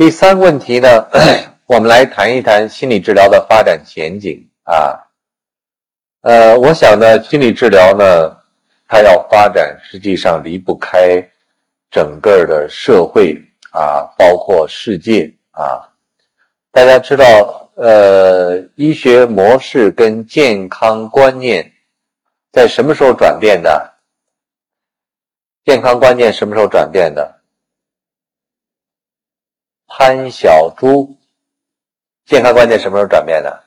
第三个问题呢，我们来谈一谈心理治疗的发展前景啊。呃，我想呢，心理治疗呢，它要发展，实际上离不开整个的社会啊，包括世界啊。大家知道，呃，医学模式跟健康观念在什么时候转变的？健康观念什么时候转变的？潘小珠，健康观念什么时候转变的？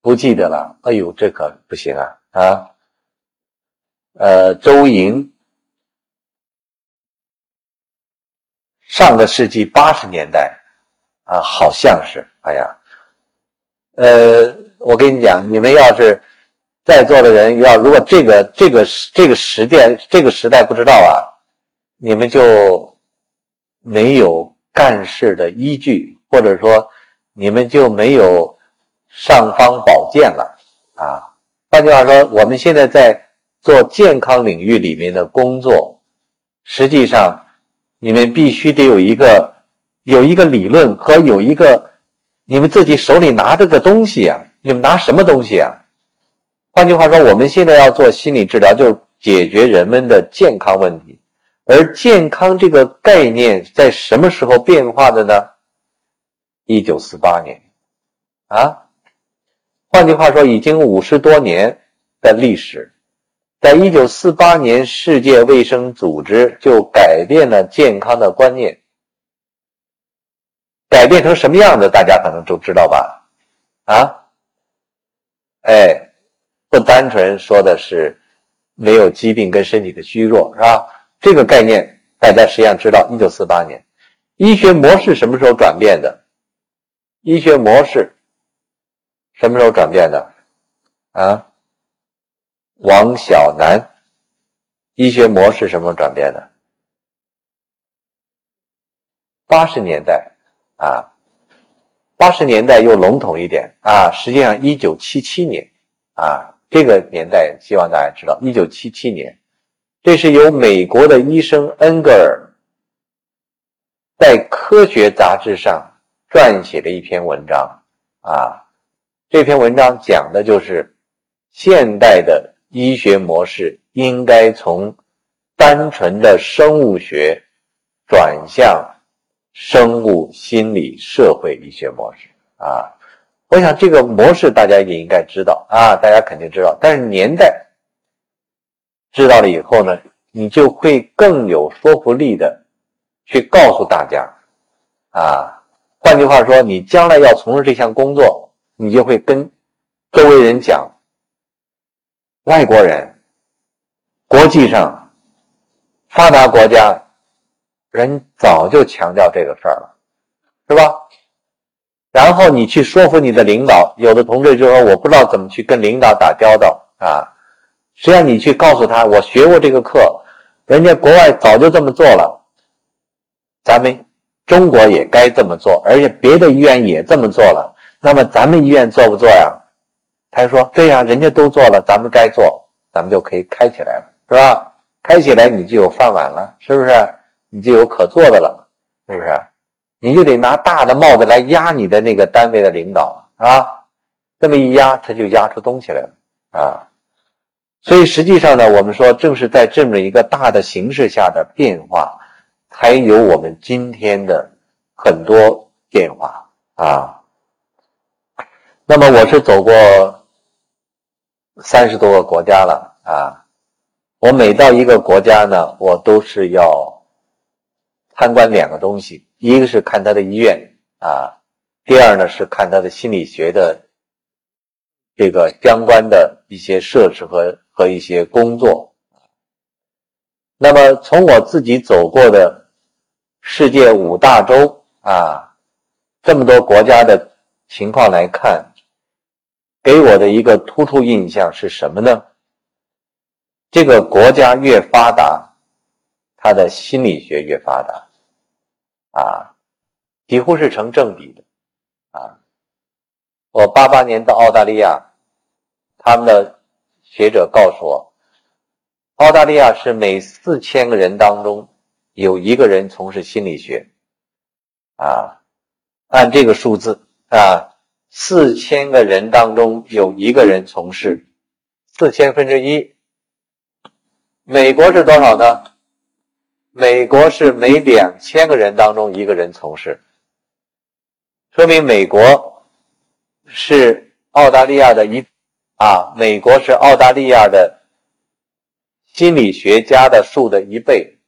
不记得了。哎呦，这可不行啊！啊，呃，周莹，上个世纪八十年代啊，好像是。哎呀，呃，我跟你讲，你们要是在座的人要如果这个这个这个时代这个时代不知道啊，你们就没有。干事的依据，或者说你们就没有尚方宝剑了啊！换句话说，我们现在在做健康领域里面的工作，实际上你们必须得有一个有一个理论和有一个你们自己手里拿着个东西啊！你们拿什么东西啊？换句话说，我们现在要做心理治疗，就解决人们的健康问题。而健康这个概念在什么时候变化的呢？一九四八年，啊，换句话说，已经五十多年的历史，在一九四八年，世界卫生组织就改变了健康的观念，改变成什么样子，大家可能都知道吧？啊，哎，不单纯说的是没有疾病跟身体的虚弱，是吧？这个概念大家实际上知道，一九四八年，医学模式什么时候转变的？医学模式什么时候转变的？啊，王小南，医学模式什么时候转变的？八十年代啊，八十年代又笼统一点啊，实际上一九七七年啊，这个年代希望大家知道，一九七七年。这是由美国的医生恩格尔在《科学》杂志上撰写的一篇文章啊。这篇文章讲的就是现代的医学模式应该从单纯的生物学转向生物心理社会医学模式啊。我想这个模式大家也应该知道啊，大家肯定知道，但是年代。知道了以后呢，你就会更有说服力的去告诉大家，啊，换句话说，你将来要从事这项工作，你就会跟周围人讲，外国人、国际上发达国家人早就强调这个事儿了，是吧？然后你去说服你的领导，有的同志就说我不知道怎么去跟领导打交道啊。实际上，你去告诉他，我学过这个课，人家国外早就这么做了，咱们中国也该这么做，而且别的医院也这么做了，那么咱们医院做不做呀？他说：“对呀，人家都做了，咱们该做，咱们就可以开起来了，是吧？开起来你就有饭碗了，是不是？你就有可做的了，是不是？你就得拿大的帽子来压你的那个单位的领导啊，这么一压，他就压出东西来了啊。”所以实际上呢，我们说正是在这么一个大的形势下的变化，才有我们今天的很多变化啊。那么我是走过三十多个国家了啊，我每到一个国家呢，我都是要参观两个东西，一个是看他的医院啊，第二呢是看他的心理学的这个相关的一些设施和。和一些工作，那么从我自己走过的世界五大洲啊，这么多国家的情况来看，给我的一个突出印象是什么呢？这个国家越发达，他的心理学越发达，啊，几乎是成正比的，啊，我八八年到澳大利亚，他们的。学者告诉我，澳大利亚是每四千个人当中有一个人从事心理学，啊，按这个数字啊，四千个人当中有一个人从事，四千分之一。美国是多少呢？美国是每两千个人当中一个人从事，说明美国是澳大利亚的一啊，美国是澳大利亚的心理学家的数的一倍。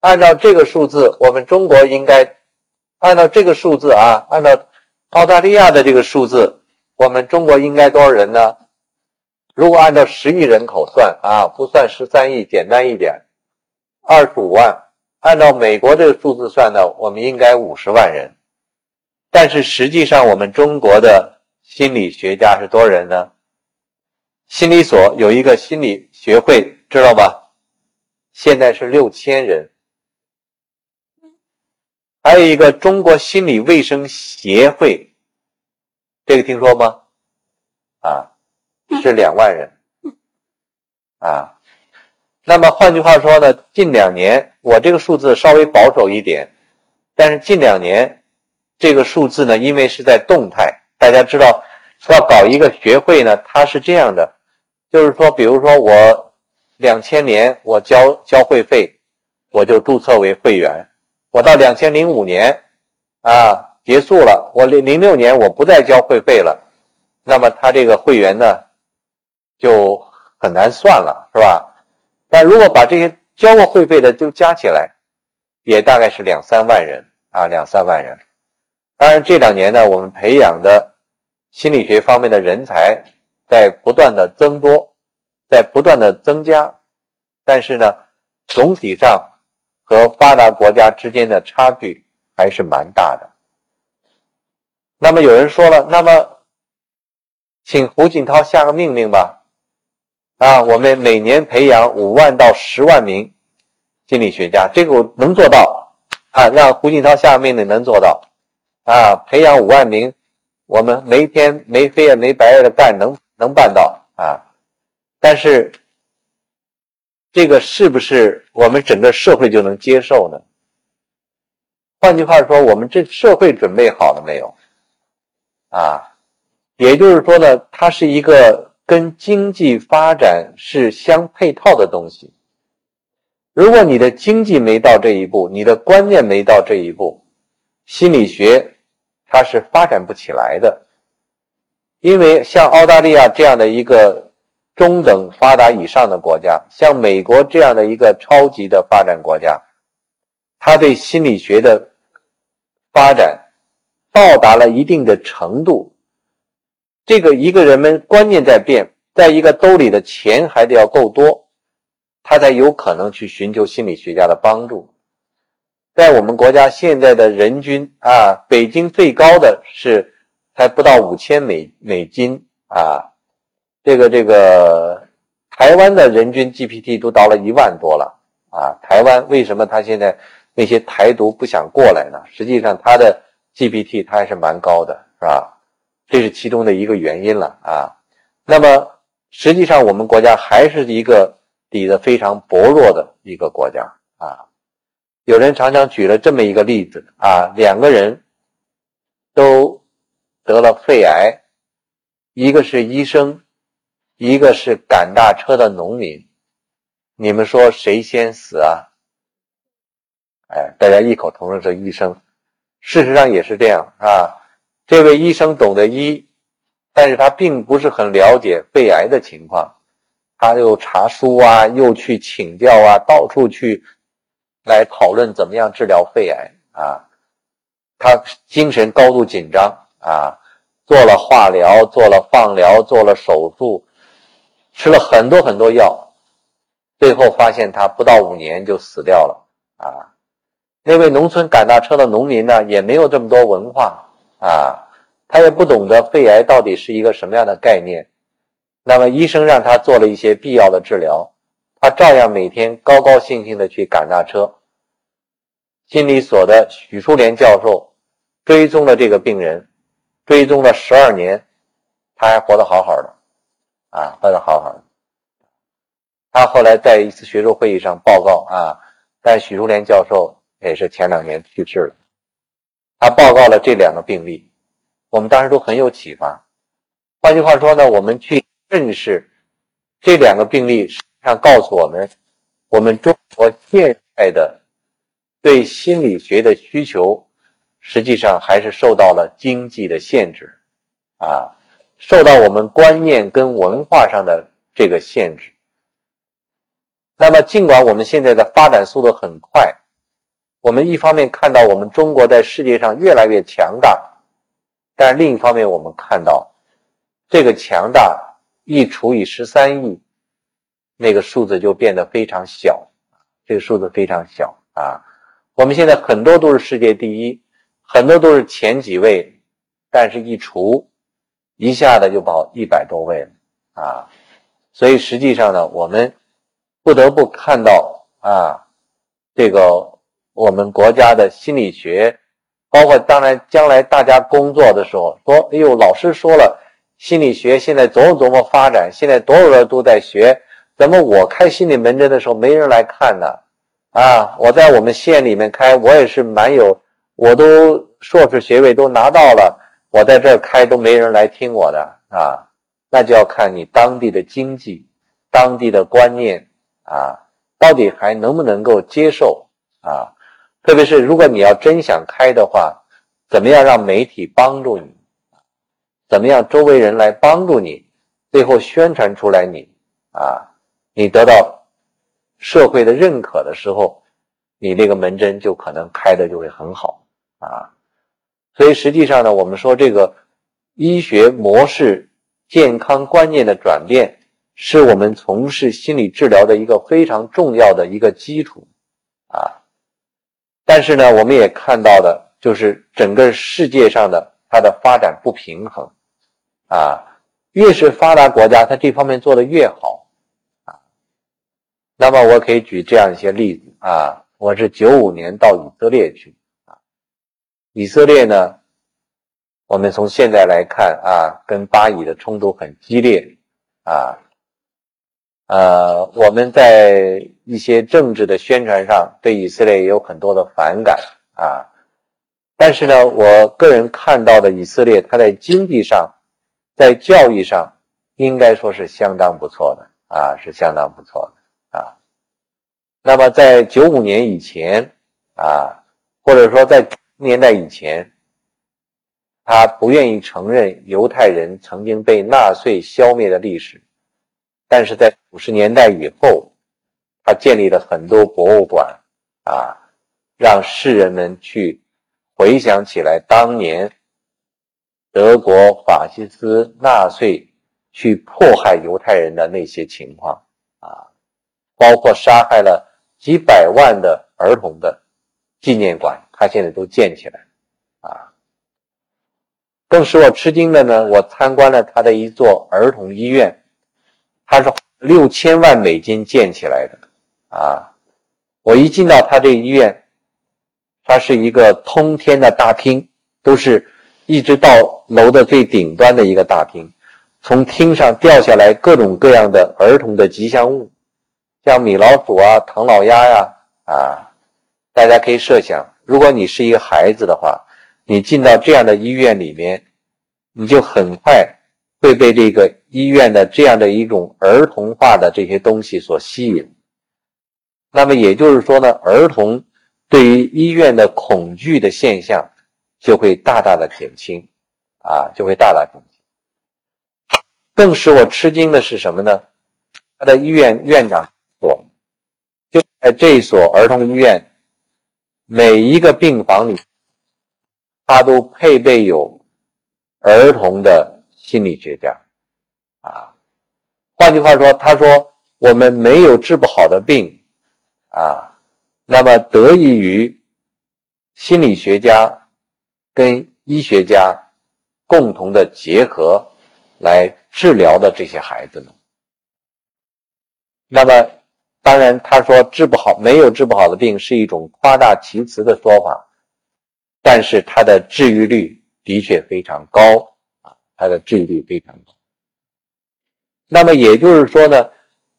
按照这个数字，我们中国应该按照这个数字啊，按照澳大利亚的这个数字，我们中国应该多少人呢？如果按照十亿人口算啊，不算十三亿，简单一点，二十五万。按照美国这个数字算呢，我们应该五十万人。但是实际上，我们中国的心理学家是多少人呢？心理所有一个心理学会，知道吧？现在是六千人。还有一个中国心理卫生协会，这个听说吗？啊。是两万人，啊，那么换句话说呢，近两年我这个数字稍微保守一点，但是近两年这个数字呢，因为是在动态，大家知道要搞一个学会呢，它是这样的，就是说，比如说我两千年我交交会费，我就注册为会员，我到两千零五年啊结束了，我零零六年我不再交会费了，那么他这个会员呢？就很难算了，是吧？但如果把这些交过会费的都加起来，也大概是两三万人啊，两三万人。当然，这两年呢，我们培养的心理学方面的人才在不断的增多，在不断的增加，但是呢，总体上和发达国家之间的差距还是蛮大的。那么有人说了，那么请胡锦涛下个命令吧。啊，我们每年培养五万到十万名心理学家，这个我能做到啊。让胡锦涛下命令能做到啊，培养五万名，我们没天没黑夜没白夜的干，能能办到啊。但是这个是不是我们整个社会就能接受呢？换句话说，我们这社会准备好了没有？啊，也就是说呢，它是一个。跟经济发展是相配套的东西。如果你的经济没到这一步，你的观念没到这一步，心理学它是发展不起来的。因为像澳大利亚这样的一个中等发达以上的国家，像美国这样的一个超级的发展国家，它对心理学的发展到达了一定的程度。这个一个人们观念在变，在一个兜里的钱还得要够多，他才有可能去寻求心理学家的帮助。在我们国家现在的人均啊，北京最高的是才不到五千美美金啊，这个这个台湾的人均 GPT 都到了一万多了啊。台湾为什么他现在那些台独不想过来呢？实际上他的 GPT 他还是蛮高的，是吧？这是其中的一个原因了啊，那么实际上我们国家还是一个底子非常薄弱的一个国家啊。有人常常举了这么一个例子啊，两个人都得了肺癌，一个是医生，一个是赶大车的农民，你们说谁先死啊？哎，大家异口同声说医生，事实上也是这样啊。这位医生懂得医，但是他并不是很了解肺癌的情况，他又查书啊，又去请教啊，到处去来讨论怎么样治疗肺癌啊，他精神高度紧张啊，做了化疗，做了放疗，做了手术，吃了很多很多药，最后发现他不到五年就死掉了啊。那位农村赶大车的农民呢，也没有这么多文化。啊，他也不懂得肺癌到底是一个什么样的概念。那么医生让他做了一些必要的治疗，他照样每天高高兴兴的去赶大车。心理所的许淑莲教授追踪了这个病人，追踪了十二年，他还活得好好的，啊，活得好好的。他后来在一次学术会议上报告啊，但许淑莲教授也是前两年去世了。他报告了这两个病例，我们当时都很有启发。换句话说呢，我们去认识这两个病例，实际上告诉我们，我们中国现在的对心理学的需求，实际上还是受到了经济的限制，啊，受到我们观念跟文化上的这个限制。那么，尽管我们现在的发展速度很快，我们一方面看到我们中国在世界上越来越强大，但另一方面，我们看到这个强大一除以十三亿，那个数字就变得非常小，这个数字非常小啊。我们现在很多都是世界第一，很多都是前几位，但是一除，一下子就跑一百多位了啊。所以实际上呢，我们。不得不看到啊，这个我们国家的心理学，包括当然将来大家工作的时候说，哎呦，老师说了，心理学现在琢磨琢磨发展，现在多少人都在学，怎么我开心理门诊的时候没人来看呢？啊，我在我们县里面开，我也是蛮有，我都硕士学位都拿到了，我在这儿开都没人来听我的啊，那就要看你当地的经济，当地的观念。啊，到底还能不能够接受啊？特别是如果你要真想开的话，怎么样让媒体帮助你？怎么样周围人来帮助你？最后宣传出来你啊，你得到社会的认可的时候，你那个门诊就可能开的就会很好啊。所以实际上呢，我们说这个医学模式、健康观念的转变。是我们从事心理治疗的一个非常重要的一个基础，啊，但是呢，我们也看到的，就是整个世界上的它的发展不平衡，啊，越是发达国家，它这方面做的越好，啊，那么我可以举这样一些例子啊，我是九五年到以色列去，以色列呢，我们从现在来看啊，跟巴以的冲突很激烈，啊。呃，我们在一些政治的宣传上对以色列也有很多的反感啊，但是呢，我个人看到的以色列，它在经济上，在教育上，应该说是相当不错的啊，是相当不错的啊。那么在九五年以前啊，或者说在年代以前，他不愿意承认犹太人曾经被纳粹消灭的历史。但是在五十年代以后，他建立了很多博物馆，啊，让世人们去回想起来当年德国法西斯纳粹去迫害犹太人的那些情况，啊，包括杀害了几百万的儿童的纪念馆，他现在都建起来，啊，更使我吃惊的呢，我参观了他的一座儿童医院。他是六千万美金建起来的，啊！我一进到他这医院，它是一个通天的大厅，都是一直到楼的最顶端的一个大厅，从厅上掉下来各种各样的儿童的吉祥物，像米老鼠啊、唐老鸭呀，啊！大家可以设想，如果你是一个孩子的话，你进到这样的医院里面，你就很快。会被这个医院的这样的一种儿童化的这些东西所吸引，那么也就是说呢，儿童对于医院的恐惧的现象就会大大的减轻，啊，就会大大减轻。更使我吃惊的是什么呢？他的医院院长说，就在这所儿童医院，每一个病房里，他都配备有儿童的。心理学家，啊，换句话说，他说我们没有治不好的病，啊，那么得益于心理学家跟医学家共同的结合来治疗的这些孩子们。那么，当然他说治不好没有治不好的病是一种夸大其词的说法，但是它的治愈率的确非常高啊。它的治愈率非常高，那么也就是说呢，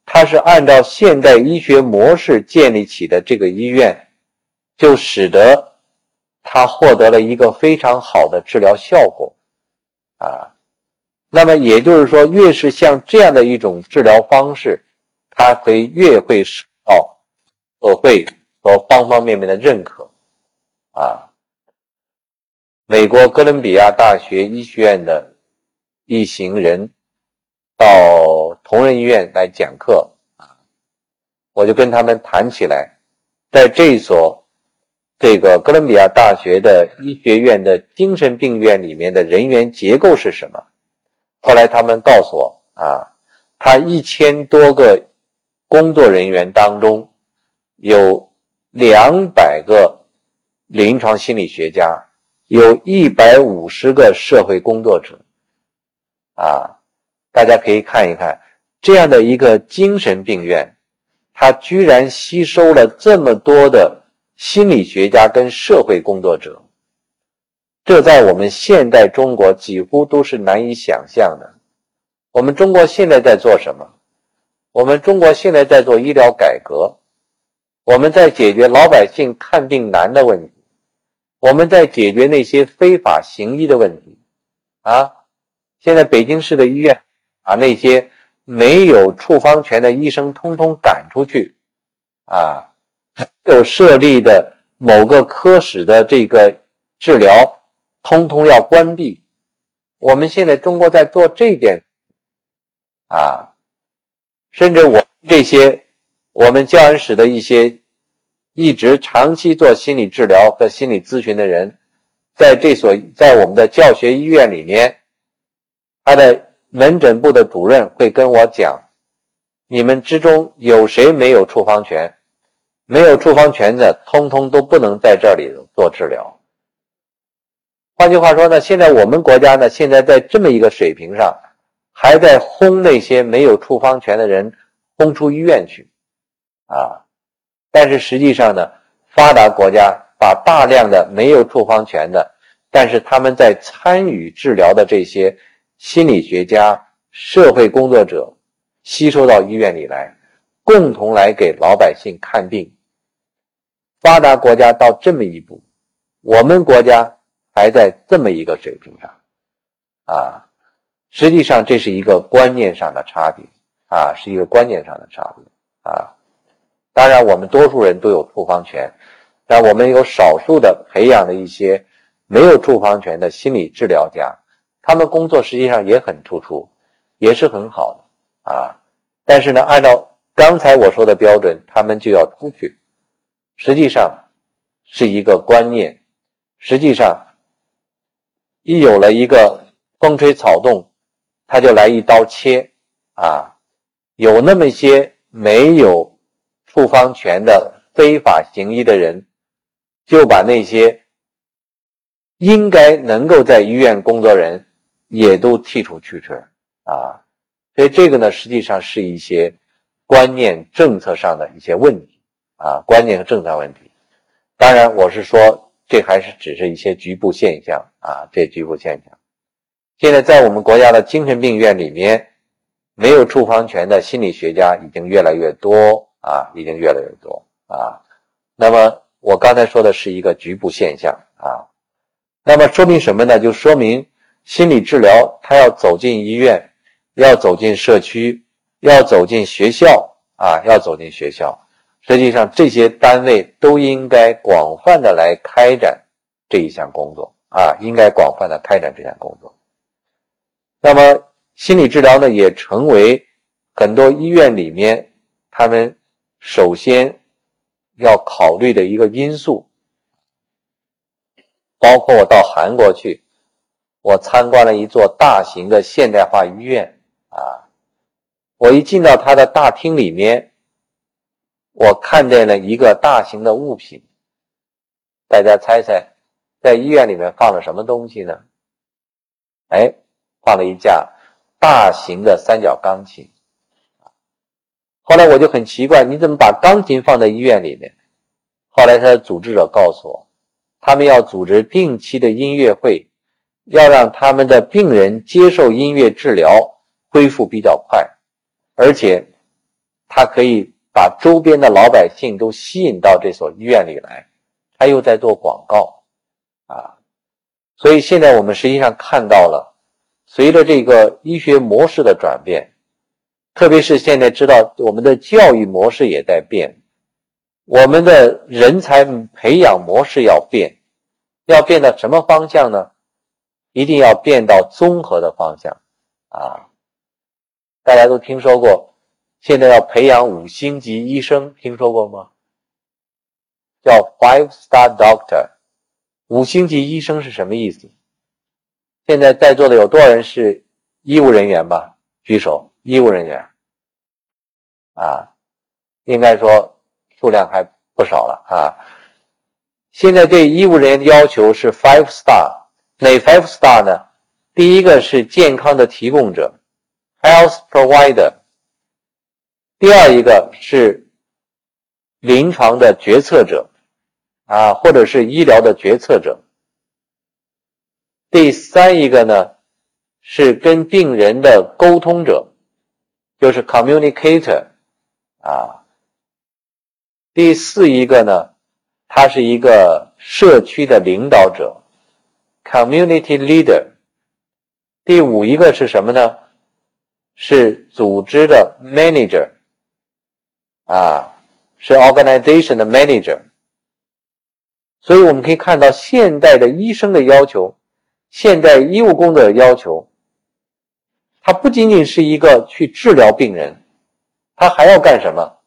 它是按照现代医学模式建立起的这个医院，就使得他获得了一个非常好的治疗效果啊。那么也就是说，越是像这样的一种治疗方式，他会越会受到社会和方方面面的认可啊。美国哥伦比亚大学医学院的一行人到同仁医院来讲课啊，我就跟他们谈起来，在这所这个哥伦比亚大学的医学院的精神病院里面的人员结构是什么？后来他们告诉我啊，他一千多个工作人员当中，有两百个临床心理学家。有一百五十个社会工作者，啊，大家可以看一看这样的一个精神病院，它居然吸收了这么多的心理学家跟社会工作者，这在我们现代中国几乎都是难以想象的。我们中国现在在做什么？我们中国现在在做医疗改革，我们在解决老百姓看病难的问题。我们在解决那些非法行医的问题啊！现在北京市的医院把那些没有处方权的医生通通赶出去啊！有设立的某个科室的这个治疗通通要关闭。我们现在中国在做这点啊，甚至我这些我们教研室的一些。一直长期做心理治疗和心理咨询的人，在这所在我们的教学医院里面，他的门诊部的主任会跟我讲：你们之中有谁没有处方权？没有处方权的，通通都不能在这里做治疗。换句话说呢，现在我们国家呢，现在在这么一个水平上，还在轰那些没有处方权的人轰出医院去，啊。但是实际上呢，发达国家把大量的没有处方权的，但是他们在参与治疗的这些心理学家、社会工作者吸收到医院里来，共同来给老百姓看病。发达国家到这么一步，我们国家还在这么一个水平上，啊，实际上这是一个观念上的差别，啊，是一个观念上的差别，啊。当然，我们多数人都有处方权，但我们有少数的培养的一些没有处方权的心理治疗家，他们工作实际上也很突出，也是很好的啊。但是呢，按照刚才我说的标准，他们就要出去，实际上是一个观念。实际上，一有了一个风吹草动，他就来一刀切啊。有那么些没有。处方权的非法行医的人，就把那些应该能够在医院工作人也都剔除去去啊，所以这个呢，实际上是一些观念政策上的一些问题啊，观念和政策问题。当然，我是说，这还是只是一些局部现象啊，这局部现象。现在在我们国家的精神病院里面，没有处方权的心理学家已经越来越多。啊，已经越来越多啊。那么我刚才说的是一个局部现象啊。那么说明什么呢？就说明心理治疗它要走进医院，要走进社区，要走进学校啊，要走进学校。实际上这些单位都应该广泛的来开展这一项工作啊，应该广泛的开展这项工作。那么心理治疗呢，也成为很多医院里面他们。首先要考虑的一个因素，包括我到韩国去，我参观了一座大型的现代化医院啊，我一进到它的大厅里面，我看见了一个大型的物品，大家猜猜，在医院里面放了什么东西呢？哎，放了一架大型的三角钢琴。后来我就很奇怪，你怎么把钢琴放在医院里面？后来他的组织者告诉我，他们要组织定期的音乐会，要让他们的病人接受音乐治疗，恢复比较快，而且他可以把周边的老百姓都吸引到这所医院里来。他又在做广告，啊所以现在我们实际上看到了，随着这个医学模式的转变，特别是现在知道我们的教育模式也在变，我们的人才培养模式要变，要变到什么方向呢？一定要变到综合的方向啊！大家都听说过，现在要培养五星级医生，听说过吗？叫 Five Star Doctor。五星级医生是什么意思？现在在座的有多少人是医务人员吧？举手，医务人员啊，应该说数量还不少了啊。现在对医务人员的要求是 Five Star，哪 Five Star 呢？第一个是健康的提供者，Health Provider；第二一个是临床的决策者。啊，或者是医疗的决策者。第三一个呢，是跟病人的沟通者，就是 communicator 啊。第四一个呢，他是一个社区的领导者，community leader。第五一个是什么呢？是组织的 manager 啊，是 organization 的 manager。所以我们可以看到，现代的医生的要求，现代医务工作的要求，他不仅仅是一个去治疗病人，他还要干什么？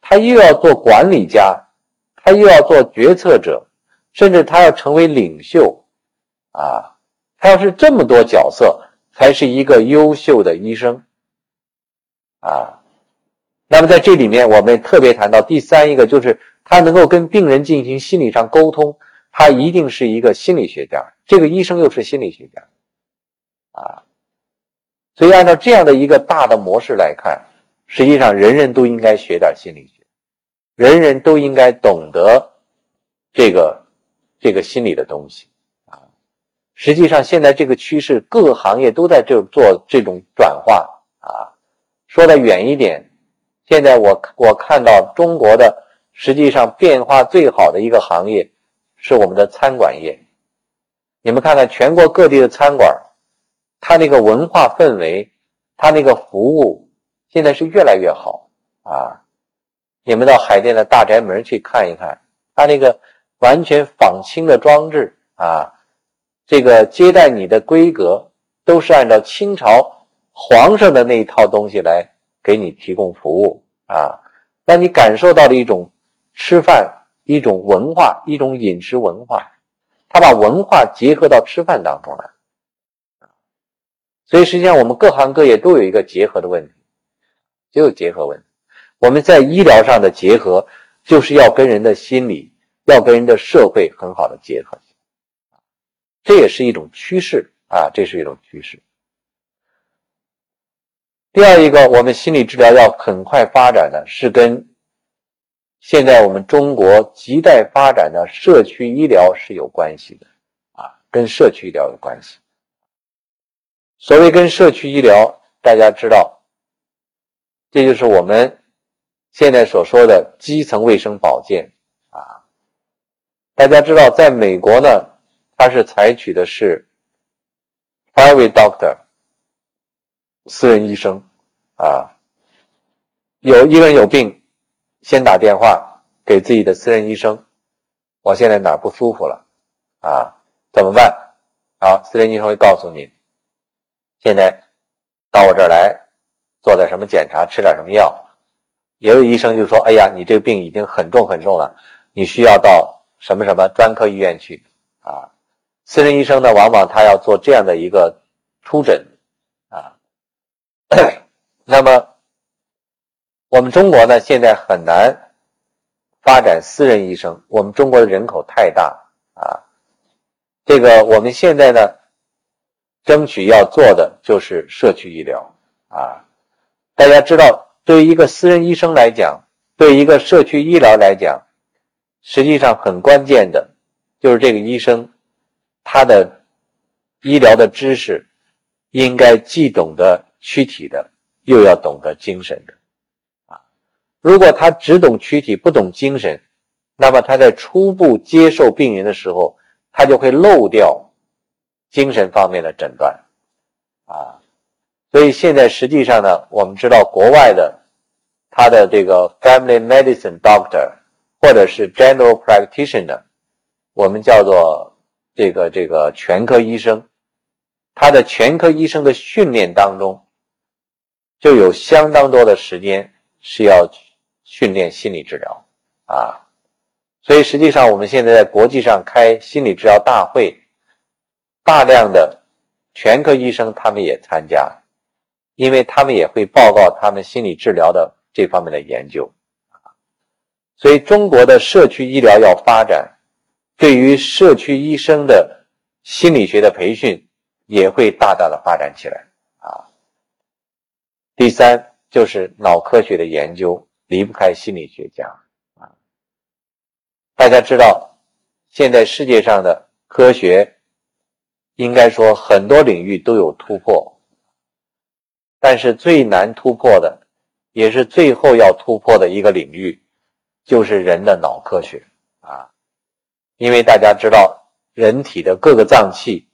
他又要做管理家，他又要做决策者，甚至他要成为领袖，啊，他要是这么多角色，才是一个优秀的医生，啊。那么在这里面，我们特别谈到第三一个就是。他能够跟病人进行心理上沟通，他一定是一个心理学家。这个医生又是心理学家，啊，所以按照这样的一个大的模式来看，实际上人人都应该学点心理学，人人都应该懂得这个这个心理的东西啊。实际上，现在这个趋势，各个行业都在这做这种转化啊。说的远一点，现在我我看到中国的。实际上，变化最好的一个行业是我们的餐馆业。你们看看全国各地的餐馆，它那个文化氛围，它那个服务，现在是越来越好啊！你们到海淀的大宅门去看一看，它那个完全仿清的装置啊，这个接待你的规格都是按照清朝皇上的那一套东西来给你提供服务啊，让你感受到了一种。吃饭一种文化，一种饮食文化，他把文化结合到吃饭当中来，所以实际上我们各行各业都有一个结合的问题，就有结合问题。我们在医疗上的结合，就是要跟人的心理，要跟人的社会很好的结合，这也是一种趋势啊，这是一种趋势。第二一个，我们心理治疗要很快发展的是跟。现在我们中国亟待发展的社区医疗是有关系的，啊，跟社区医疗有关系。所谓跟社区医疗，大家知道，这就是我们现在所说的基层卫生保健，啊，大家知道，在美国呢，它是采取的是 private doctor，私人医生，啊，有一个人有病。先打电话给自己的私人医生，我现在哪不舒服了啊？怎么办？好，私人医生会告诉你，现在到我这儿来做点什么检查，吃点什么药。也有医生就说：“哎呀，你这个病已经很重很重了，你需要到什么什么专科医院去啊。”私人医生呢，往往他要做这样的一个初诊啊，那么。我们中国呢，现在很难发展私人医生。我们中国的人口太大啊，这个我们现在呢，争取要做的就是社区医疗啊。大家知道，对于一个私人医生来讲，对一个社区医疗来讲，实际上很关键的，就是这个医生他的医疗的知识应该既懂得躯体的，又要懂得精神的。如果他只懂躯体不懂精神，那么他在初步接受病人的时候，他就会漏掉精神方面的诊断啊。所以现在实际上呢，我们知道国外的他的这个 family medicine doctor 或者是 general practitioner，我们叫做这个这个全科医生，他的全科医生的训练当中就有相当多的时间是要训练心理治疗啊。所以实际上我们现在在国际上开心理治疗大会，大量的全科医生他们也参加。因为他们也会报告他们心理治疗的这方面的研究，所以中国的社区医疗要发展，对于社区医生的心理学的培训也会大大的发展起来啊。第三就是脑科学的研究离不开心理学家啊。大家知道，现在世界上的科学应该说很多领域都有突破。但是最难突破的，也是最后要突破的一个领域，就是人的脑科学啊。因为大家知道，人体的各个脏器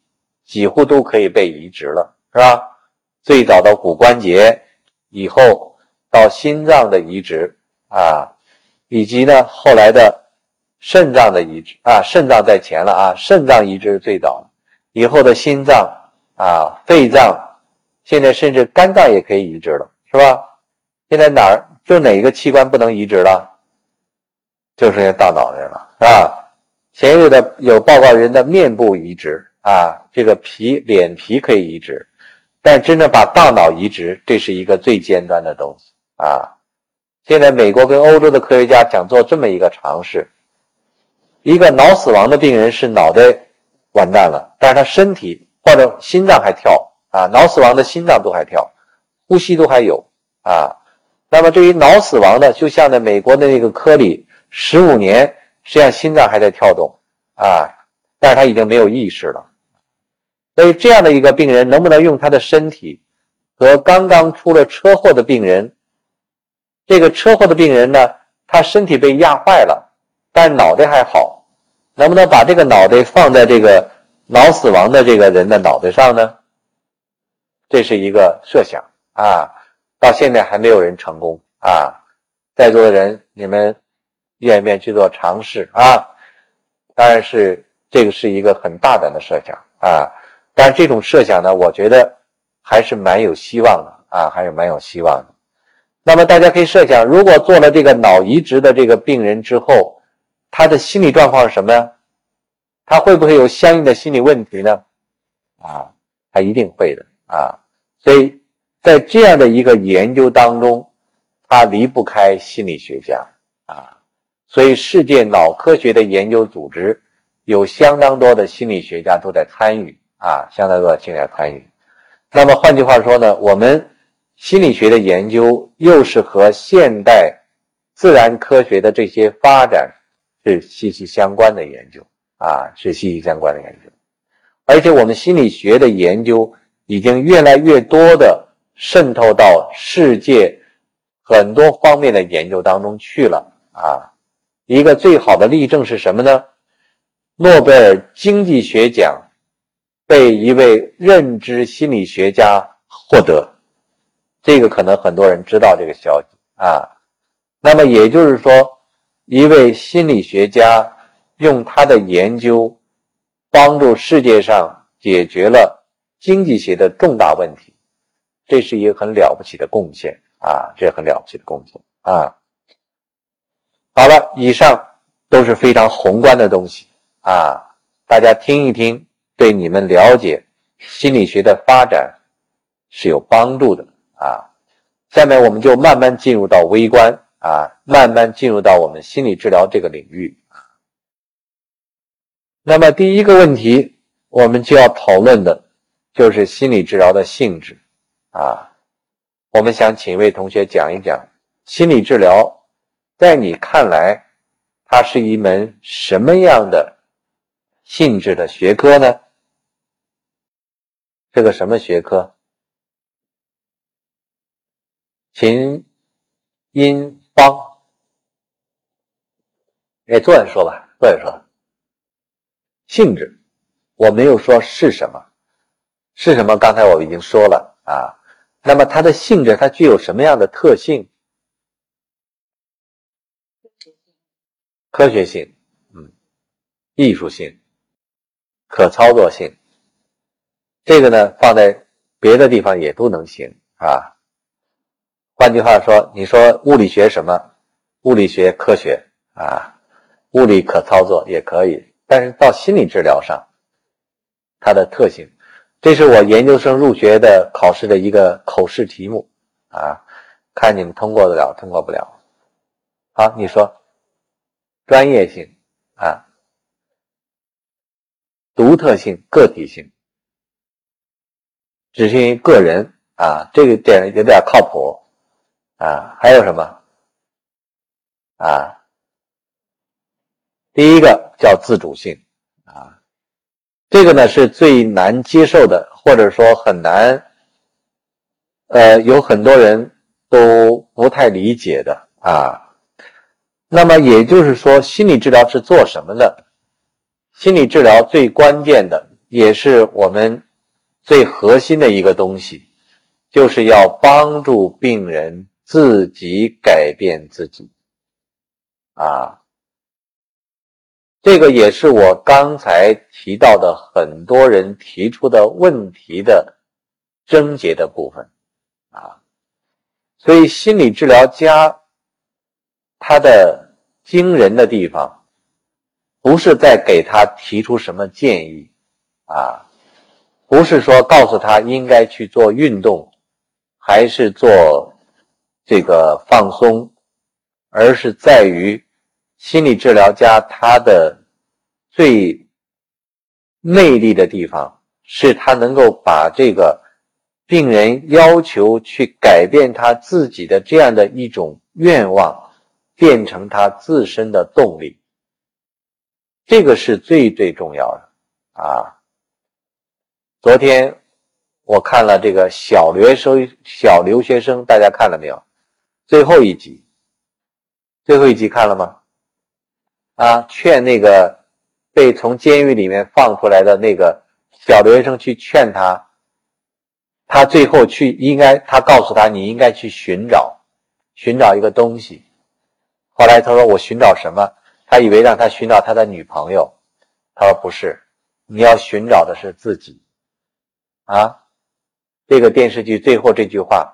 几乎都可以被移植了，是吧？最早的骨关节，以后到心脏的移植啊，以及呢后来的肾脏的移植啊，肾脏在前了啊，肾脏移植是最早的，以后的心脏啊，肺脏。现在甚至肝脏也可以移植了，是吧？现在哪儿就哪一个器官不能移植了？就是大脑人了，是吧？前有的有报告人的面部移植啊，这个皮脸皮可以移植，但真正把大脑移植，这是一个最尖端的东西啊。现在美国跟欧洲的科学家想做这么一个尝试：一个脑死亡的病人是脑袋完蛋了，但是他身体或者心脏还跳。啊，脑死亡的心脏都还跳，呼吸都还有啊。那么对于脑死亡的，就像在美国的那个科里，十五年实际上心脏还在跳动啊，但是他已经没有意识了。所以这样的一个病人，能不能用他的身体和刚刚出了车祸的病人，这个车祸的病人呢，他身体被压坏了，但脑袋还好，能不能把这个脑袋放在这个脑死亡的这个人的脑袋上呢？这是一个设想啊，到现在还没有人成功啊。在座的人，你们愿不愿意去做尝试啊？当然是这个是一个很大胆的设想啊。但是这种设想呢，我觉得还是蛮有希望的啊，还是蛮有希望的。那么大家可以设想，如果做了这个脑移植的这个病人之后，他的心理状况是什么呀？他会不会有相应的心理问题呢？啊，他一定会的啊。所以在这样的一个研究当中，他离不开心理学家啊。所以世界脑科学的研究组织有相当多的心理学家都在参与啊，相当多的心理学家参与。那么换句话说呢，我们心理学的研究又是和现代自然科学的这些发展是息息相关的研究啊，是息息相关的研究。而且我们心理学的研究。已经越来越多的渗透到世界很多方面的研究当中去了啊！一个最好的例证是什么呢？诺贝尔经济学奖被一位认知心理学家获得，这个可能很多人知道这个消息啊。那么也就是说，一位心理学家用他的研究帮助世界上解决了。经济学的重大问题，这是一个很了不起的贡献啊！这很了不起的贡献啊！好了，以上都是非常宏观的东西啊，大家听一听，对你们了解心理学的发展是有帮助的啊。下面我们就慢慢进入到微观啊，慢慢进入到我们心理治疗这个领域。那么第一个问题，我们就要讨论的。就是心理治疗的性质啊，我们想请一位同学讲一讲心理治疗，在你看来，它是一门什么样的性质的学科呢？是个什么学科？秦殷方，哎，坐下说吧，坐下说。性质。我没有说是什么，是什么？刚才我已经说了啊。那么它的性质，它具有什么样的特性？科学性，嗯，艺术性，可操作性。这个呢，放在别的地方也都能行啊。换句话说，你说物理学什么？物理学科学啊，物理可操作也可以。但是到心理治疗上，它的特性。这是我研究生入学的考试的一个口试题目啊，看你们通过得了，通过不了。好，你说专业性啊，独特性、个体性，只限于个人啊，这个点有点靠谱啊。还有什么啊？第一个叫自主性啊。这个呢是最难接受的，或者说很难，呃，有很多人都不太理解的啊。那么也就是说，心理治疗是做什么的？心理治疗最关键的，也是我们最核心的一个东西，就是要帮助病人自己改变自己啊。这个也是我刚才提到的很多人提出的问题的症结的部分啊，所以心理治疗家他的惊人的地方，不是在给他提出什么建议啊，不是说告诉他应该去做运动，还是做这个放松，而是在于。心理治疗家他的最魅力的地方，是他能够把这个病人要求去改变他自己的这样的一种愿望，变成他自身的动力。这个是最最重要的啊！昨天我看了这个小留学生，小留学生，大家看了没有？最后一集，最后一集看了吗？啊，劝那个被从监狱里面放出来的那个小留学生去劝他，他最后去应该，他告诉他你应该去寻找，寻找一个东西。后来他说我寻找什么？他以为让他寻找他的女朋友，他说不是，你要寻找的是自己。啊，这个电视剧最后这句话，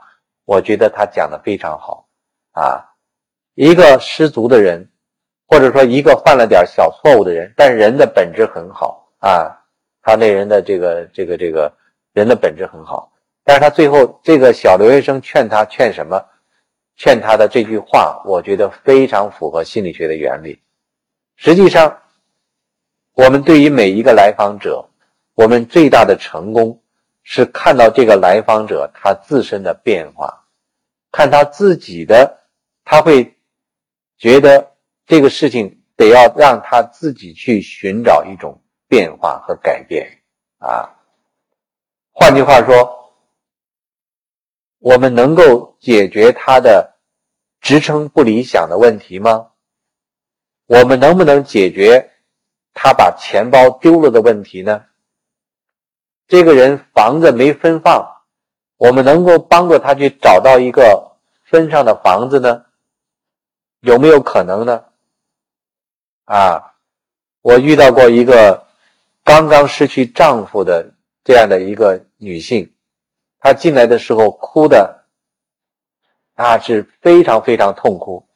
我觉得他讲的非常好。啊，一个失足的人。或者说一个犯了点小错误的人，但人的本质很好啊，他那人的这个这个这个人的本质很好，但是他最后这个小留学生劝他劝什么？劝他的这句话，我觉得非常符合心理学的原理。实际上，我们对于每一个来访者，我们最大的成功是看到这个来访者他自身的变化，看他自己的，他会觉得。这个事情得要让他自己去寻找一种变化和改变啊。换句话说，我们能够解决他的职称不理想的问题吗？我们能不能解决他把钱包丢了的问题呢？这个人房子没分放，我们能够帮助他去找到一个分上的房子呢？有没有可能呢？啊，我遇到过一个刚刚失去丈夫的这样的一个女性，她进来的时候哭的啊是非常非常痛苦。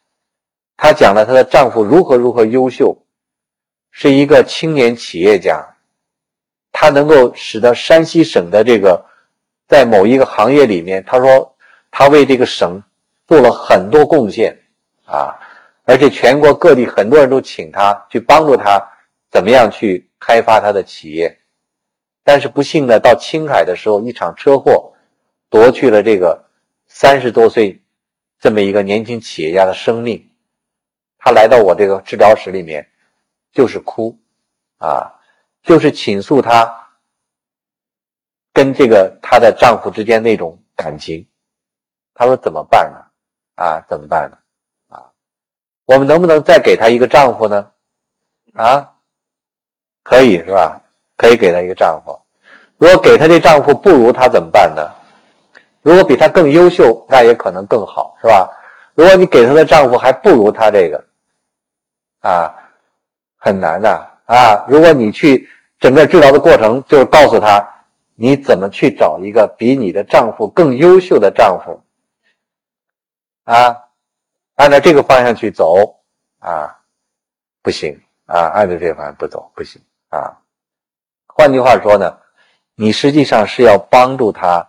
她讲了她的丈夫如何如何优秀，是一个青年企业家，他能够使得山西省的这个在某一个行业里面，他说他为这个省做了很多贡献啊。而且全国各地很多人都请他去帮助他，怎么样去开发他的企业？但是不幸的，到青海的时候，一场车祸夺去了这个三十多岁这么一个年轻企业家的生命。他来到我这个治疗室里面，就是哭，啊，就是倾诉他跟这个她的丈夫之间那种感情。他说怎么办呢？啊怎么办呢？啊我们能不能再给她一个丈夫呢？啊，可以是吧？可以给她一个丈夫。如果给她这丈夫不如她怎么办呢？如果比她更优秀，那也可能更好，是吧？如果你给她的丈夫还不如她这个，啊，很难的啊！如果你去整个治疗的过程，就是告诉她你怎么去找一个比你的丈夫更优秀的丈夫，啊，按照这个方向去走啊，不行啊，按照这个方向不走不行啊。换句话说呢，你实际上是要帮助他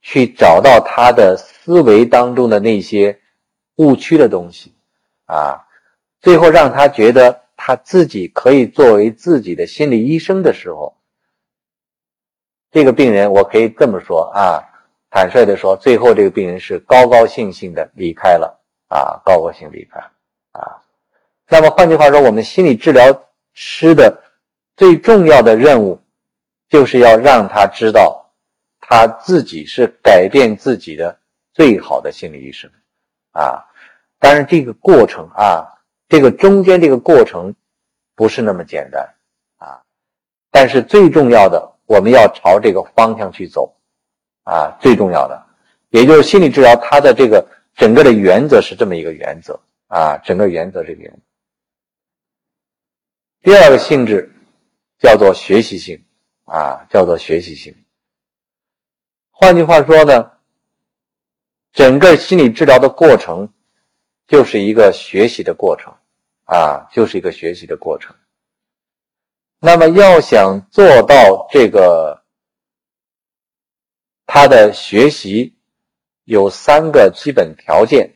去找到他的思维当中的那些误区的东西啊，最后让他觉得他自己可以作为自己的心理医生的时候，这个病人我可以这么说啊，坦率的说，最后这个病人是高高兴兴的离开了啊，高高兴离开啊。那么换句话说，我们心理治疗师的。最重要的任务，就是要让他知道，他自己是改变自己的最好的心理医生，啊，当然这个过程啊，这个中间这个过程不是那么简单啊，但是最重要的，我们要朝这个方向去走，啊，最重要的，也就是心理治疗它的这个整个的原则是这么一个原则啊，整个原则这个原则。第二个性质。叫做学习性，啊，叫做学习性。换句话说呢，整个心理治疗的过程就是一个学习的过程，啊，就是一个学习的过程。那么要想做到这个，他的学习有三个基本条件，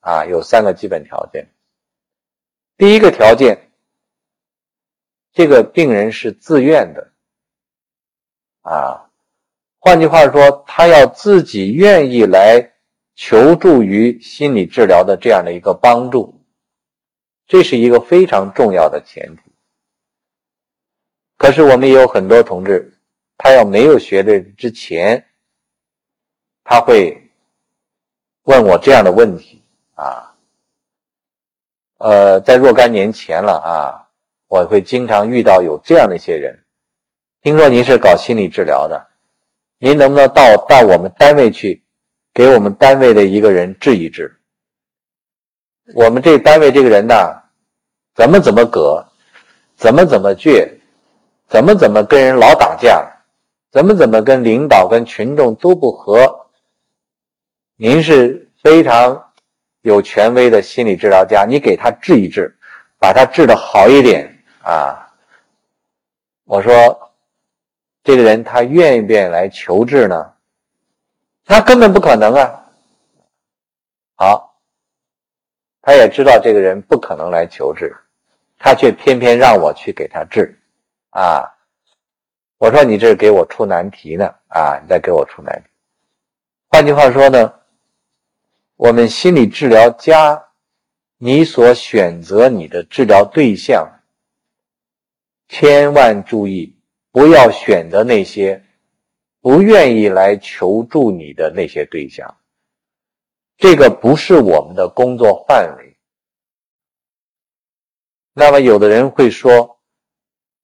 啊，有三个基本条件。第一个条件。这个病人是自愿的，啊，换句话说，他要自己愿意来求助于心理治疗的这样的一个帮助，这是一个非常重要的前提。可是我们也有很多同志，他要没有学的之前，他会问我这样的问题啊，呃，在若干年前了啊。我会经常遇到有这样的一些人，听说您是搞心理治疗的，您能不能到到我们单位去，给我们单位的一个人治一治？我们这单位这个人呢，怎么怎么葛，怎么怎么倔，怎么怎么跟人老打架，怎么怎么跟领导跟群众都不和。您是非常有权威的心理治疗家，你给他治一治，把他治的好一点。啊，我说，这个人他愿不愿意来求治呢？他根本不可能啊。好，他也知道这个人不可能来求治，他却偏偏让我去给他治。啊，我说你这是给我出难题呢。啊，你在给我出难题。换句话说呢，我们心理治疗家，你所选择你的治疗对象。千万注意，不要选择那些不愿意来求助你的那些对象。这个不是我们的工作范围。那么，有的人会说：“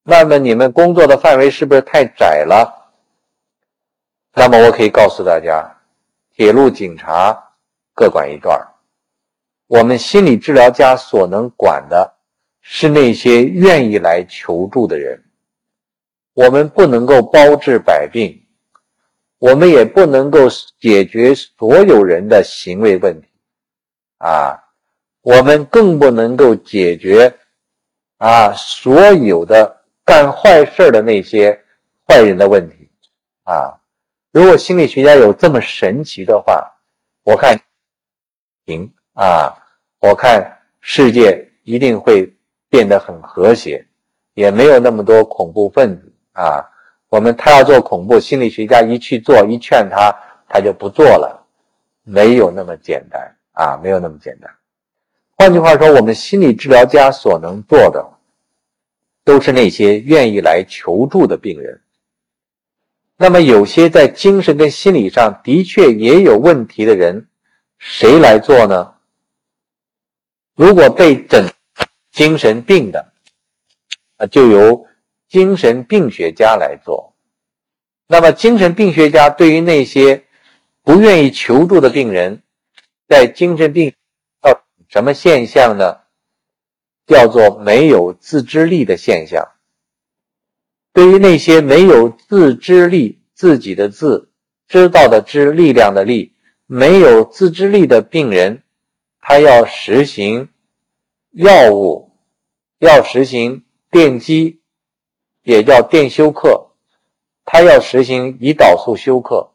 那么你们工作的范围是不是太窄了？”那么，我可以告诉大家，铁路警察各管一段我们心理治疗家所能管的。是那些愿意来求助的人。我们不能够包治百病，我们也不能够解决所有人的行为问题，啊，我们更不能够解决啊所有的干坏事的那些坏人的问题，啊，如果心理学家有这么神奇的话，我看，行啊，我看世界一定会。变得很和谐，也没有那么多恐怖分子啊。我们他要做恐怖，心理学家一去做，一劝他，他就不做了。没有那么简单啊，没有那么简单。换句话说，我们心理治疗家所能做的，都是那些愿意来求助的病人。那么，有些在精神跟心理上的确也有问题的人，谁来做呢？如果被诊。精神病的啊，就由精神病学家来做。那么，精神病学家对于那些不愿意求助的病人，在精神病到什么现象呢？叫做没有自知力的现象。对于那些没有自知力、自己的自知道的知力量的力没有自制力的病人，他要实行药物，要实行电击，也叫电休克，他要实行胰岛素休克，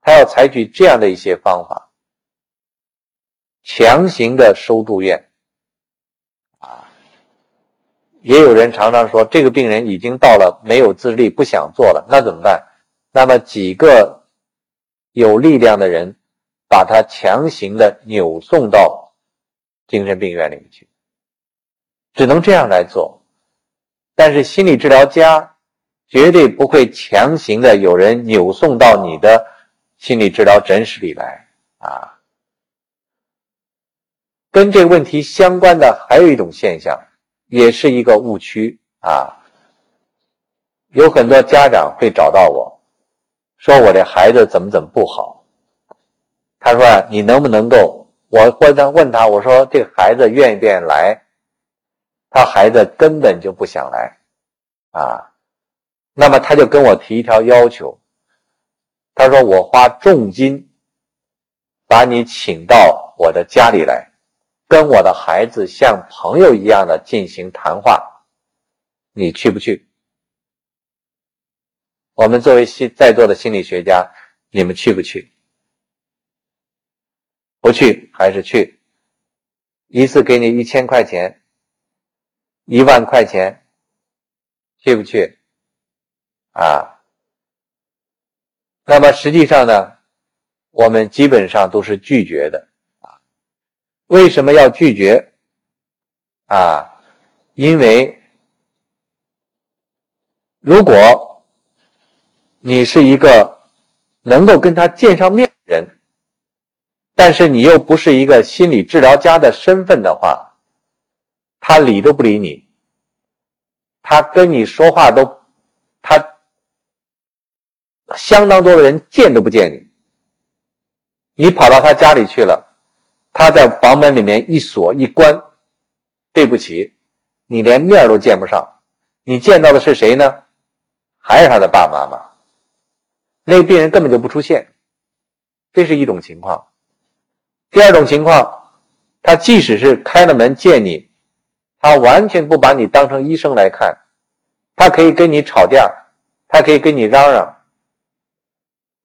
他要采取这样的一些方法，强行的收住院。啊也有人常常说，这个病人已经到了没有自制力，不想做了，那怎么办？那么几个有力量的人把他强行的扭送到精神病院里面去，只能这样来做。但是心理治疗家绝对不会强行的有人扭送到你的心理治疗诊室里来啊。跟这个问题相关的还有一种现象。也是一个误区啊！有很多家长会找到我，说我这孩子怎么怎么不好。他说：“你能不能够？”我或者问他：“我说这孩子愿意不愿意来？”他孩子根本就不想来啊！那么他就跟我提一条要求，他说：“我花重金把你请到我的家里来。”跟我的孩子像朋友一样的进行谈话，你去不去？我们作为心在座的心理学家，你们去不去？不去还是去？一次给你一千块钱，一万块钱，去不去？啊？那么实际上呢，我们基本上都是拒绝的啊。为什么要拒绝？啊，因为如果你是一个能够跟他见上面的人，但是你又不是一个心理治疗家的身份的话，他理都不理你，他跟你说话都，他相当多的人见都不见你，你跑到他家里去了。他在房门里面一锁一关，对不起，你连面都见不上，你见到的是谁呢？还是他的爸爸妈妈？那病人根本就不出现，这是一种情况。第二种情况，他即使是开了门见你，他完全不把你当成医生来看，他可以跟你吵架，他可以跟你嚷嚷，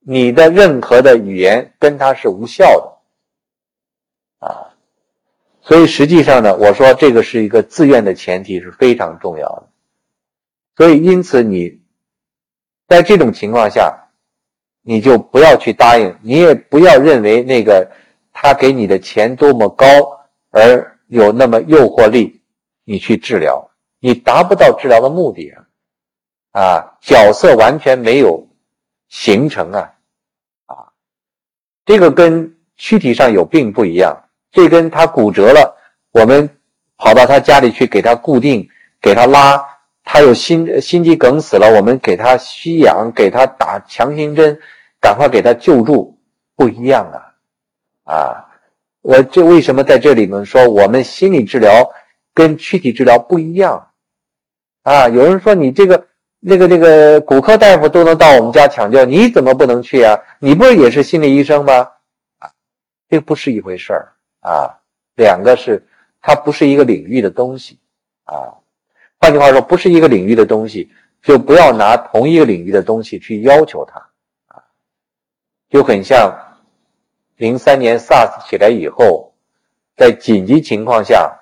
你的任何的语言跟他是无效的。啊，所以实际上呢，我说这个是一个自愿的前提是非常重要的。所以因此你在这种情况下，你就不要去答应，你也不要认为那个他给你的钱多么高而有那么诱惑力，你去治疗，你达不到治疗的目的啊！啊，角色完全没有形成啊！啊，这个跟躯体上有病不一样。这根他骨折了，我们跑到他家里去给他固定，给他拉。他有心心肌梗死了，我们给他吸氧，给他打强心针，赶快给他救助，不一样啊！啊，我这为什么在这里面说我们心理治疗跟躯体治疗不一样？啊，有人说你这个那个那个骨科大夫都能到我们家抢救，你怎么不能去啊？你不是也是心理医生吗？啊，这不是一回事儿。啊，两个是它不是一个领域的东西啊。换句话说，不是一个领域的东西，就不要拿同一个领域的东西去要求它。就很像零三年 SARS 起来以后，在紧急情况下，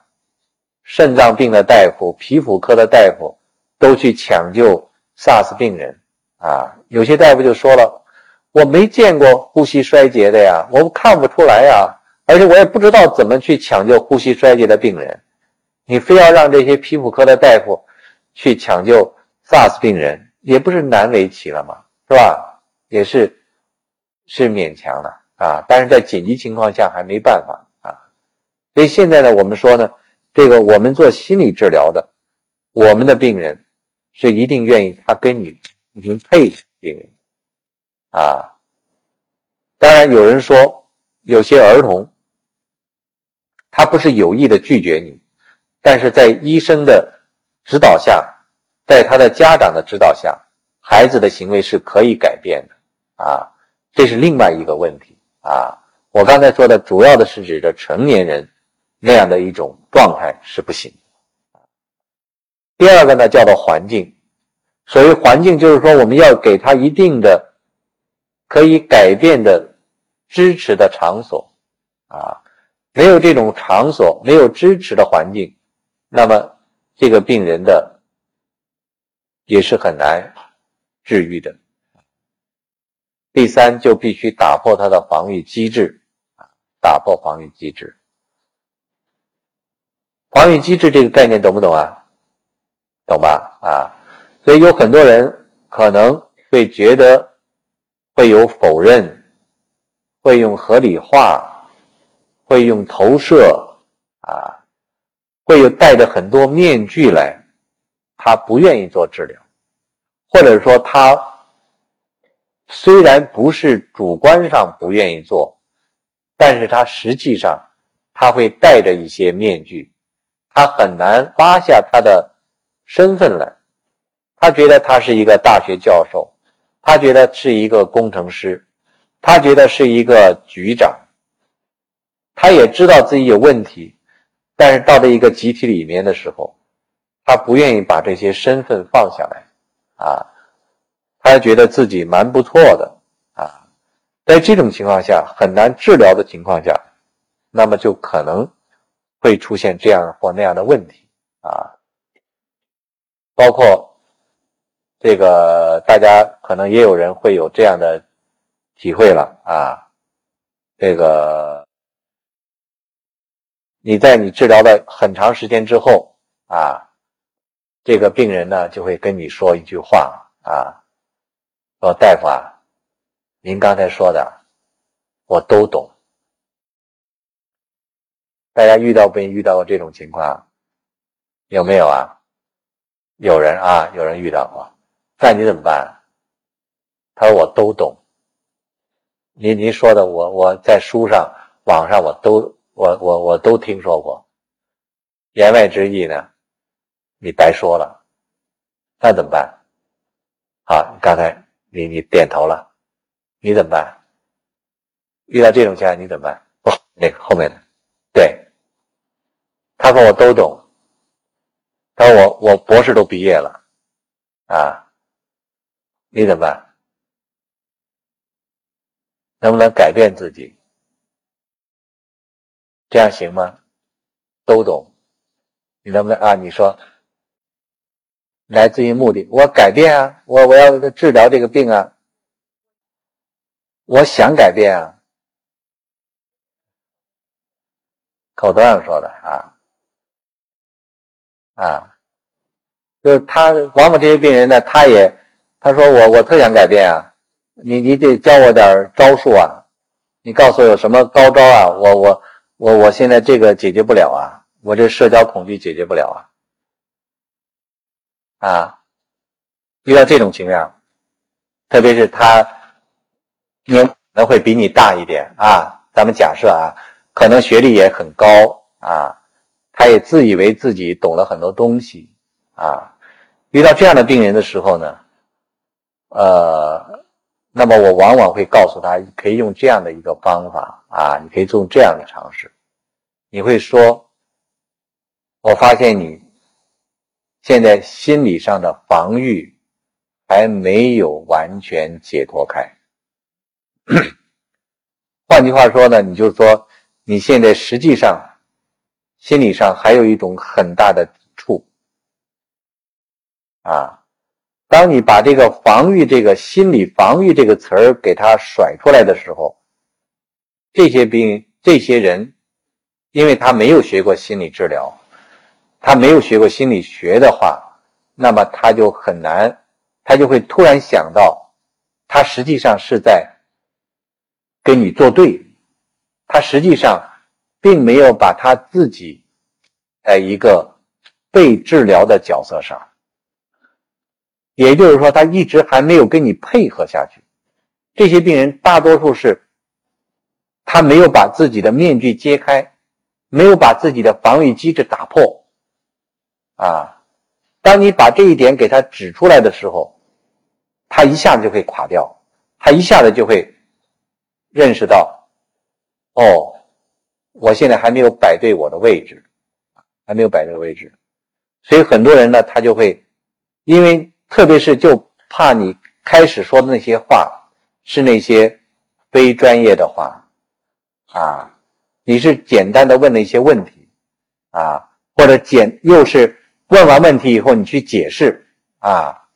肾脏病的大夫、皮肤科的大夫都去抢救 SARS 病人啊。有些大夫就说了：“我没见过呼吸衰竭的呀，我看不出来呀。”而且我也不知道怎么去抢救呼吸衰竭的病人，你非要让这些皮肤科的大夫去抢救 SARS 病人，也不是难为情了吗？是吧？也是是勉强的啊。但是在紧急情况下还没办法啊。所以现在呢，我们说呢，这个我们做心理治疗的，我们的病人是一定愿意他跟你进行配的病人啊。当然有人说，有些儿童他不是有意的拒绝你，但是在医生的指导下，在他的家长的指导下，孩子的行为是可以改变的啊。这是另外一个问题啊。我刚才说的主要的是指的成年人那样的一种状态是不行。第二个呢，叫做环境。所谓环境，就是说我们要给他一定的可以改变的支持的场所啊。没有这种场所，没有支持的环境，那么这个病人的也是很难治愈的。第三，就必须打破他的防御机制啊，打破防御机制。防御机制这个概念懂不懂啊？懂吧？啊，所以有很多人可能会觉得会有否认，会用合理化，会用投射啊，会有戴着很多面具来，他不愿意做治疗，或者说他虽然不是主观上不愿意做，但是他实际上他会戴着一些面具，他很难扒下他的。身份来，他觉得他是一个大学教授，他觉得是一个工程师，他觉得是一个局长，他也知道自己有问题，但是到了一个集体里面的时候，他不愿意把这些身份放下来，啊，他觉得自己蛮不错的，啊，在这种情况下很难治疗的情况下，那么就可能会出现这样或那样的问题，啊。包括这个，大家可能也有人会有这样的体会了啊。这个你在你治疗了很长时间之后啊，这个病人呢就会跟你说一句话啊，说大夫啊，您刚才说的我都懂。大家遇到没遇到过这种情况？有没有啊？有人啊，有人遇到过，那你怎么办？他说我都懂。您您说的，我我在书上、网上我都我我我都听说过。言外之意呢，你白说了，那怎么办？好，刚才你你点头了，你怎么办？遇到这种情况你怎么办？不，那个后面的，对，他说我都懂。他说我我博士都毕业了，啊，你怎么办？能不能改变自己？这样行吗？都懂，你能不能啊？你说，来自于目的，我改变啊，我我要治疗这个病啊，我想改变啊，口头上说的啊。啊，就是他往往这些病人呢，他也他说我我特想改变啊，你你得教我点招数啊，你告诉我有什么高招啊，我我我我现在这个解决不了啊，我这社交恐惧解决不了啊，啊，遇到这种情况，特别是他可能会比你大一点啊，咱们假设啊，可能学历也很高啊。他也自以为自己懂了很多东西啊，遇到这样的病人的时候呢，呃，那么我往往会告诉他，可以用这样的一个方法啊，你可以做这样的尝试。你会说，我发现你现在心理上的防御还没有完全解脱开。换句话说呢，你就说你现在实际上。心理上还有一种很大的抵触啊！当你把这个防御、这个心理防御这个词儿给他甩出来的时候，这些病、这些人，因为他没有学过心理治疗，他没有学过心理学的话，那么他就很难，他就会突然想到，他实际上是在跟你作对，他实际上。并没有把他自己在一个被治疗的角色上，也就是说，他一直还没有跟你配合下去。这些病人大多数是，他没有把自己的面具揭开，没有把自己的防御机制打破。啊，当你把这一点给他指出来的时候，他一下子就会垮掉，他一下子就会认识到，哦，我现在还没有摆对我的位置，还没有摆对位置，所以很多人呢，他就会，因为特别是就怕你开始说的那些话是那些非专业的话，啊，你是简单的问了一些问题，啊，或者简又是。问完问题以后，你去解释啊，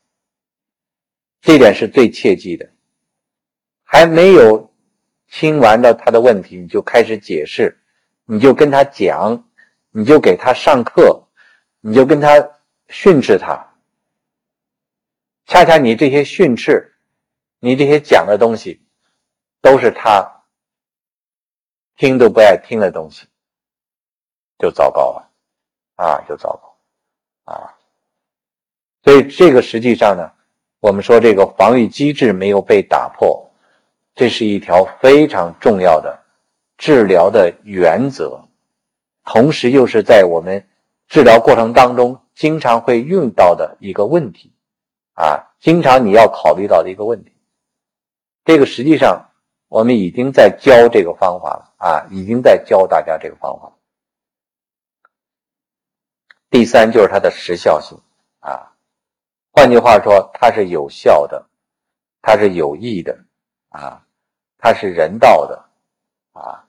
这点是最切记的。还没有听完了他的问题，你就开始解释，你就跟他讲，你就给他上课，你就跟他训斥他。恰恰你这些训斥，你这些讲的东西，都是他听都不爱听的东西，就糟糕了啊，就糟糕。啊，所以这个实际上呢，我们说这个防御机制没有被打破，这是一条非常重要的治疗的原则，同时又是在我们治疗过程当中经常会用到的一个问题啊，经常你要考虑到的一个问题。这个实际上我们已经在教这个方法了啊，已经在教大家这个方法。第三就是它的时效性啊，换句话说，它是有效的，它是有益的啊，它是人道的啊，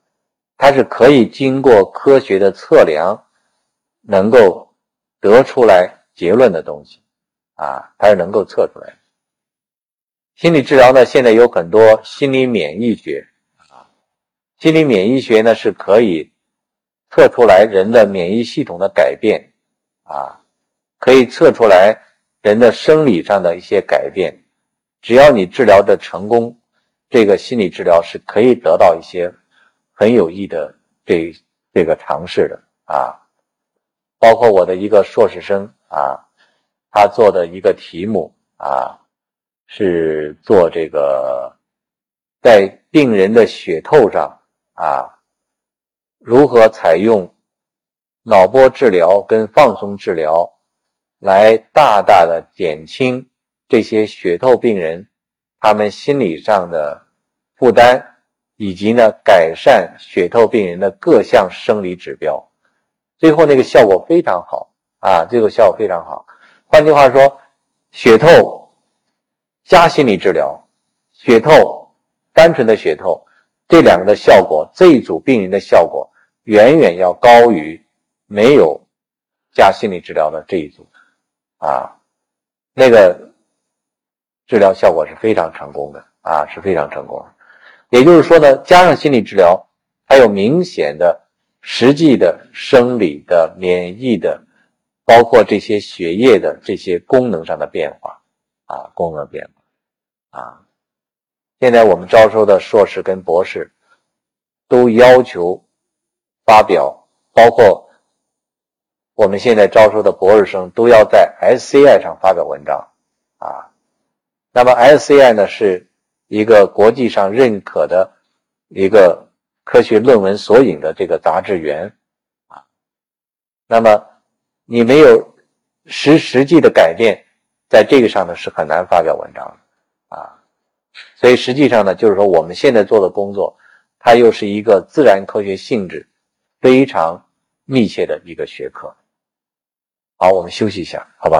它是可以经过科学的测量，能够得出来结论的东西啊，它是能够测出来。心理治疗呢，现在有很多心理免疫学啊，心理免疫学呢是可以测出来人的免疫系统的改变。啊，可以测出来人的生理上的一些改变，只要你治疗的成功，这个心理治疗是可以得到一些很有益的这这个尝试的啊。包括我的一个硕士生啊，他做的一个题目啊，是做这个在病人的血透上啊，如何采用。脑波治疗跟放松治疗，来大大的减轻这些血透病人他们心理上的负担，以及呢改善血透病人的各项生理指标，最后那个效果非常好啊，这个效果非常好。换句话说，血透加心理治疗，血透单纯的血透，这两个的效果，这一组病人的效果远远要高于。没有加心理治疗的这一组啊，那个治疗效果是非常成功的啊，是非常成功。也就是说呢，加上心理治疗，还有明显的实际的生理的、免疫的，包括这些血液的这些功能上的变化啊，功能变化啊。现在我们招收的硕士跟博士都要求发表，包括。我们现在招收的博士生都要在 SCI 上发表文章，啊，那么 SCI 呢是一个国际上认可的一个科学论文索引的这个杂志源，啊，那么你没有实实际的改变，在这个上呢是很难发表文章的，啊，所以实际上呢就是说我们现在做的工作，它又是一个自然科学性质非常密切的一个学科。好，我们休息一下，好吧。